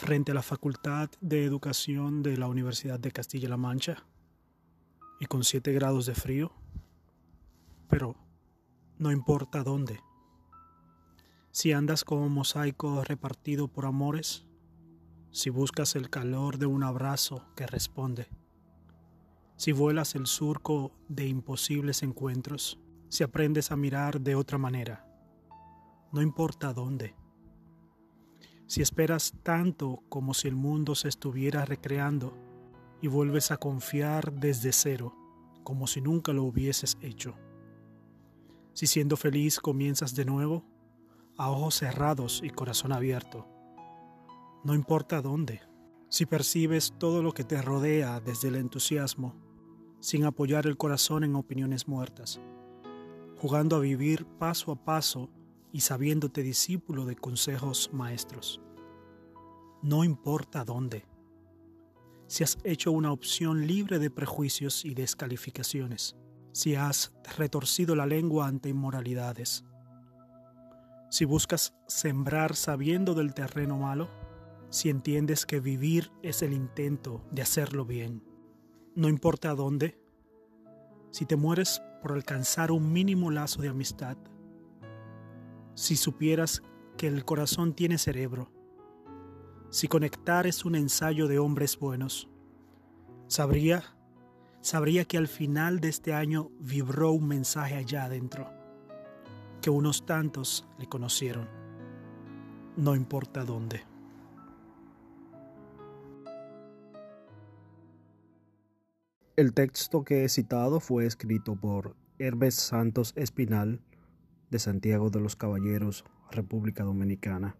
frente a la Facultad de Educación de la Universidad de Castilla-La Mancha y con 7 grados de frío, pero no importa dónde. Si andas como mosaico repartido por amores, si buscas el calor de un abrazo que responde, si vuelas el surco de imposibles encuentros, si aprendes a mirar de otra manera, no importa dónde. Si esperas tanto como si el mundo se estuviera recreando y vuelves a confiar desde cero, como si nunca lo hubieses hecho. Si siendo feliz comienzas de nuevo, a ojos cerrados y corazón abierto. No importa dónde. Si percibes todo lo que te rodea desde el entusiasmo, sin apoyar el corazón en opiniones muertas, jugando a vivir paso a paso y sabiéndote discípulo de consejos maestros. No importa dónde. Si has hecho una opción libre de prejuicios y descalificaciones, si has retorcido la lengua ante inmoralidades, si buscas sembrar sabiendo del terreno malo, si entiendes que vivir es el intento de hacerlo bien, no importa dónde, si te mueres por alcanzar un mínimo lazo de amistad, si supieras que el corazón tiene cerebro, si conectar es un ensayo de hombres buenos, sabría, sabría que al final de este año vibró un mensaje allá adentro, que unos tantos le conocieron, no importa dónde. El texto que he citado fue escrito por Hermes Santos Espinal de Santiago de los Caballeros, República Dominicana.